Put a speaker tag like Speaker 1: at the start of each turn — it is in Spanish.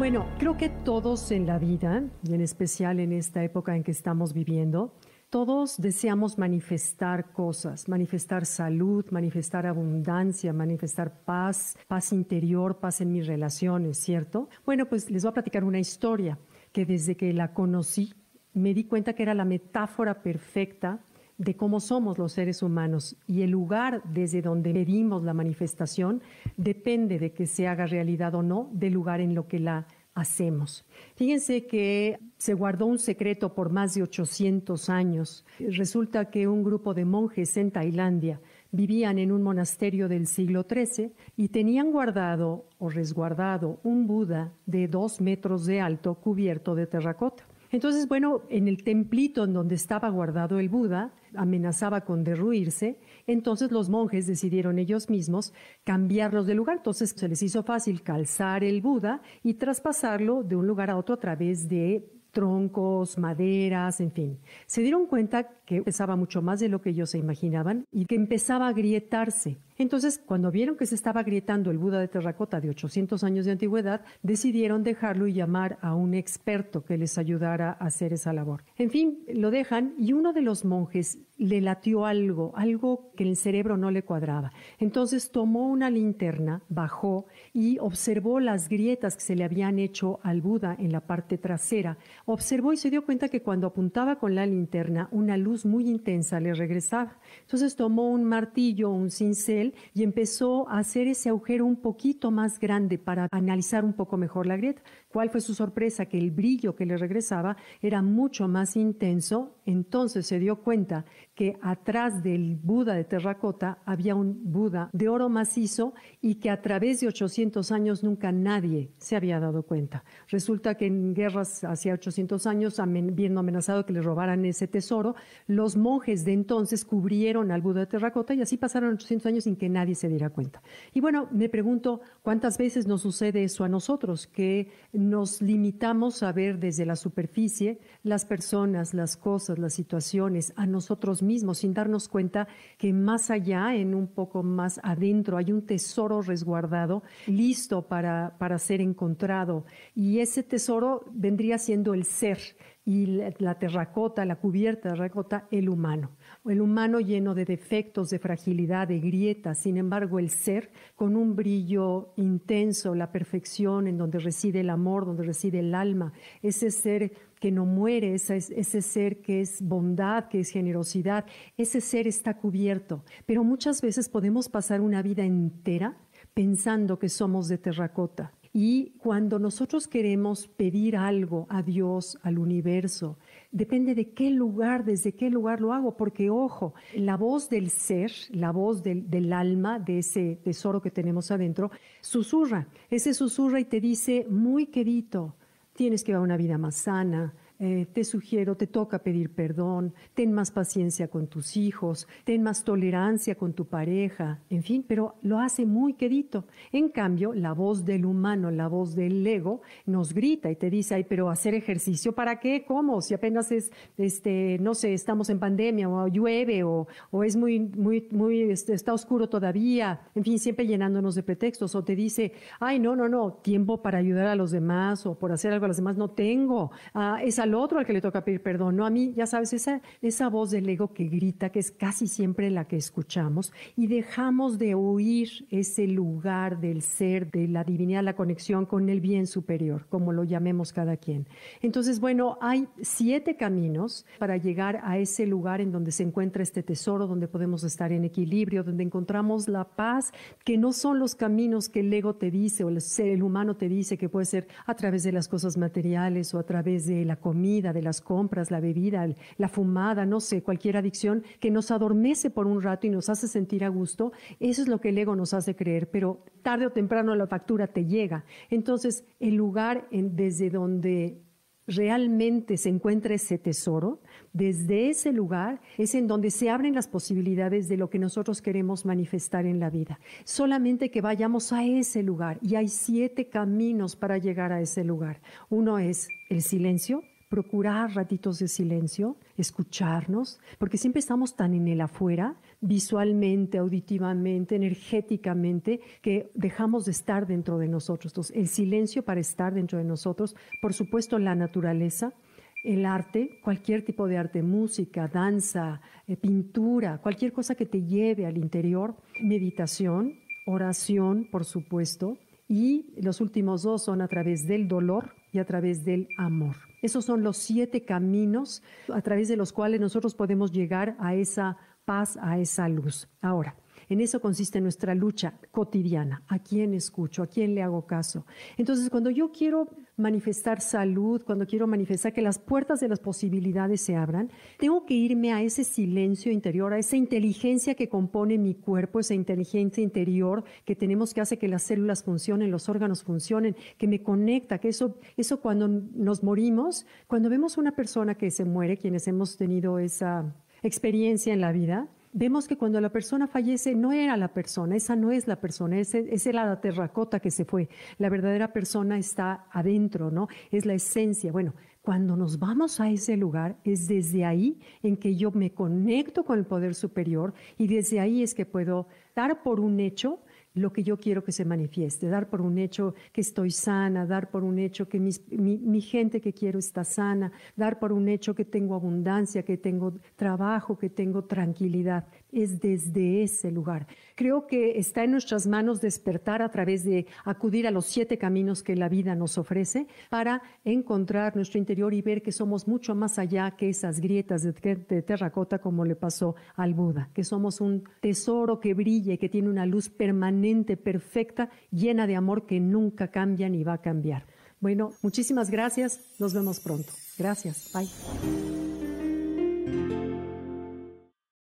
Speaker 1: Bueno, creo que todos en la vida, y en especial en esta época en que estamos viviendo, todos deseamos manifestar cosas, manifestar salud, manifestar abundancia, manifestar paz, paz interior, paz en mis relaciones, ¿cierto? Bueno, pues les voy a platicar una historia que desde que la conocí me di cuenta que era la metáfora perfecta de cómo somos los seres humanos y el lugar desde donde medimos la manifestación depende de que se haga realidad o no del lugar en lo que la hacemos. Fíjense que se guardó un secreto por más de 800 años. Resulta que un grupo de monjes en Tailandia vivían en un monasterio del siglo XIII y tenían guardado o resguardado un Buda de dos metros de alto cubierto de terracota. Entonces, bueno, en el templito en donde estaba guardado el Buda, amenazaba con derruirse, entonces los monjes decidieron ellos mismos cambiarlos de lugar. Entonces se les hizo fácil calzar el Buda y traspasarlo de un lugar a otro a través de troncos, maderas, en fin. Se dieron cuenta que pesaba mucho más de lo que ellos se imaginaban y que empezaba a agrietarse. Entonces, cuando vieron que se estaba agrietando el Buda de terracota de 800 años de antigüedad, decidieron dejarlo y llamar a un experto que les ayudara a hacer esa labor. En fin, lo dejan y uno de los monjes le latió algo, algo que el cerebro no le cuadraba. Entonces tomó una linterna, bajó y observó las grietas que se le habían hecho al Buda en la parte trasera. Observó y se dio cuenta que cuando apuntaba con la linterna, una luz muy intensa le regresaba. Entonces tomó un martillo, un cincel, y empezó a hacer ese agujero un poquito más grande para analizar un poco mejor la grieta. ¿Cuál fue su sorpresa? Que el brillo que le regresaba era mucho más intenso. Entonces se dio cuenta que atrás del Buda de terracota había un Buda de oro macizo y que a través de 800 años nunca nadie se había dado cuenta. Resulta que en guerras hacia 800 años, viendo amenazado que le robaran ese tesoro, los monjes de entonces cubrieron al Buda de terracota y así pasaron 800 años sin que nadie se diera cuenta. Y bueno, me pregunto cuántas veces nos sucede eso a nosotros, que nos limitamos a ver desde la superficie las personas, las cosas, las situaciones, a nosotros mismos, sin darnos cuenta que más allá, en un poco más adentro, hay un tesoro resguardado, listo para, para ser encontrado. Y ese tesoro vendría siendo el ser y la, terracota, la cubierta de terracota, el humano. El humano lleno de defectos, de fragilidad, de grietas, sin embargo el ser con un brillo intenso, la perfección en donde reside el amor, donde reside el alma, ese ser que no muere, ese, ese ser que es bondad, que es generosidad, ese ser está cubierto. Pero muchas veces podemos pasar una vida entera pensando que somos de terracota y cuando nosotros queremos pedir algo a Dios, al universo, depende de qué lugar, desde qué lugar lo hago, porque ojo, la voz del ser, la voz del, alma, de ese tesoro que tenemos adentro, susurra, ese susurra y te dice, muy querido, tienes que llevar una vida más sana, eh, te sugiero, te toca pedir perdón, ten más paciencia con tus hijos, ten más tolerancia con tu pareja, en fin, pero lo hace muy quedito. En cambio, la voz del humano, la voz del ego, nos grita y te dice, ay, pero hacer ejercicio, ¿para qué? ¿Cómo? Si apenas es, este, no sé, estamos en pandemia o llueve o, o es muy, muy, muy, este, está oscuro todavía, en fin, siempre llenándonos de pretextos o te dice, ay, no, no, no, tiempo para ayudar a los demás o por hacer algo a los demás no tengo. Ah, esa otro al que le toca pedir perdón, no a mí, ya sabes, esa, esa voz del ego que grita, que es casi siempre la que escuchamos, y dejamos de oír ese lugar del ser, de la divinidad, la conexión con el bien superior, como lo llamemos cada quien. Entonces, bueno, hay siete caminos para llegar a ese lugar en donde se encuentra este tesoro, donde podemos estar en equilibrio, donde encontramos la paz, que no son los caminos que el ego te dice o el ser humano te dice que puede ser a través de las cosas materiales o a través de la comida de las compras, la bebida, la fumada, no sé, cualquier adicción que nos adormece por un rato y nos hace sentir a gusto, eso es lo que el ego nos hace creer, pero tarde o temprano la factura te llega. Entonces, el lugar desde donde realmente se encuentra ese tesoro, desde ese lugar es en donde se abren las posibilidades de lo que nosotros queremos manifestar en la vida. Solamente que vayamos a ese lugar y hay siete caminos para llegar a ese lugar. Uno es el silencio, procurar ratitos de silencio, escucharnos, porque siempre estamos tan en el afuera, visualmente, auditivamente, energéticamente, que dejamos de estar dentro de nosotros. Entonces, el silencio para estar dentro de nosotros, por supuesto la naturaleza, el arte, cualquier tipo de arte, música, danza, eh, pintura, cualquier cosa que te lleve al interior, meditación, oración, por supuesto, y los últimos dos son a través del dolor y a través del amor. Esos son los siete caminos a través de los cuales nosotros podemos llegar a esa paz, a esa luz. Ahora, en eso consiste nuestra lucha cotidiana. ¿A quién escucho? ¿A quién le hago caso? Entonces, cuando yo quiero manifestar salud, cuando quiero manifestar que las puertas de las posibilidades se abran, tengo que irme a ese silencio interior, a esa inteligencia que compone mi cuerpo, esa inteligencia interior que tenemos que hace que las células funcionen, los órganos funcionen, que me conecta, que eso, eso cuando nos morimos, cuando vemos una persona que se muere, quienes hemos tenido esa experiencia en la vida, vemos que cuando la persona fallece no era la persona, esa no es la persona, esa, era la terracota que se fue. La verdadera persona está adentro, ¿no? Es la esencia. Bueno, cuando nos vamos a ese lugar, es desde ahí en que yo me conecto con el poder superior y desde ahí es que puedo dar por un hecho lo que yo quiero que se manifieste, dar por un hecho que estoy sana, dar por un hecho que mi, mi, gente que quiero está sana, dar por un hecho que tengo abundancia, que tengo trabajo, que tengo tranquilidad. Es desde ese lugar. Creo que está en nuestras manos despertar a través de acudir a los siete caminos que la vida nos ofrece para encontrar nuestro interior y ver que somos mucho más allá que esas grietas de, terracota como le pasó al Buda, que somos un tesoro que brilla y que tiene una luz permanente perfecta, llena de amor que nunca cambia ni va a cambiar. Bueno, muchísimas gracias. Nos vemos pronto. Gracias. Bye.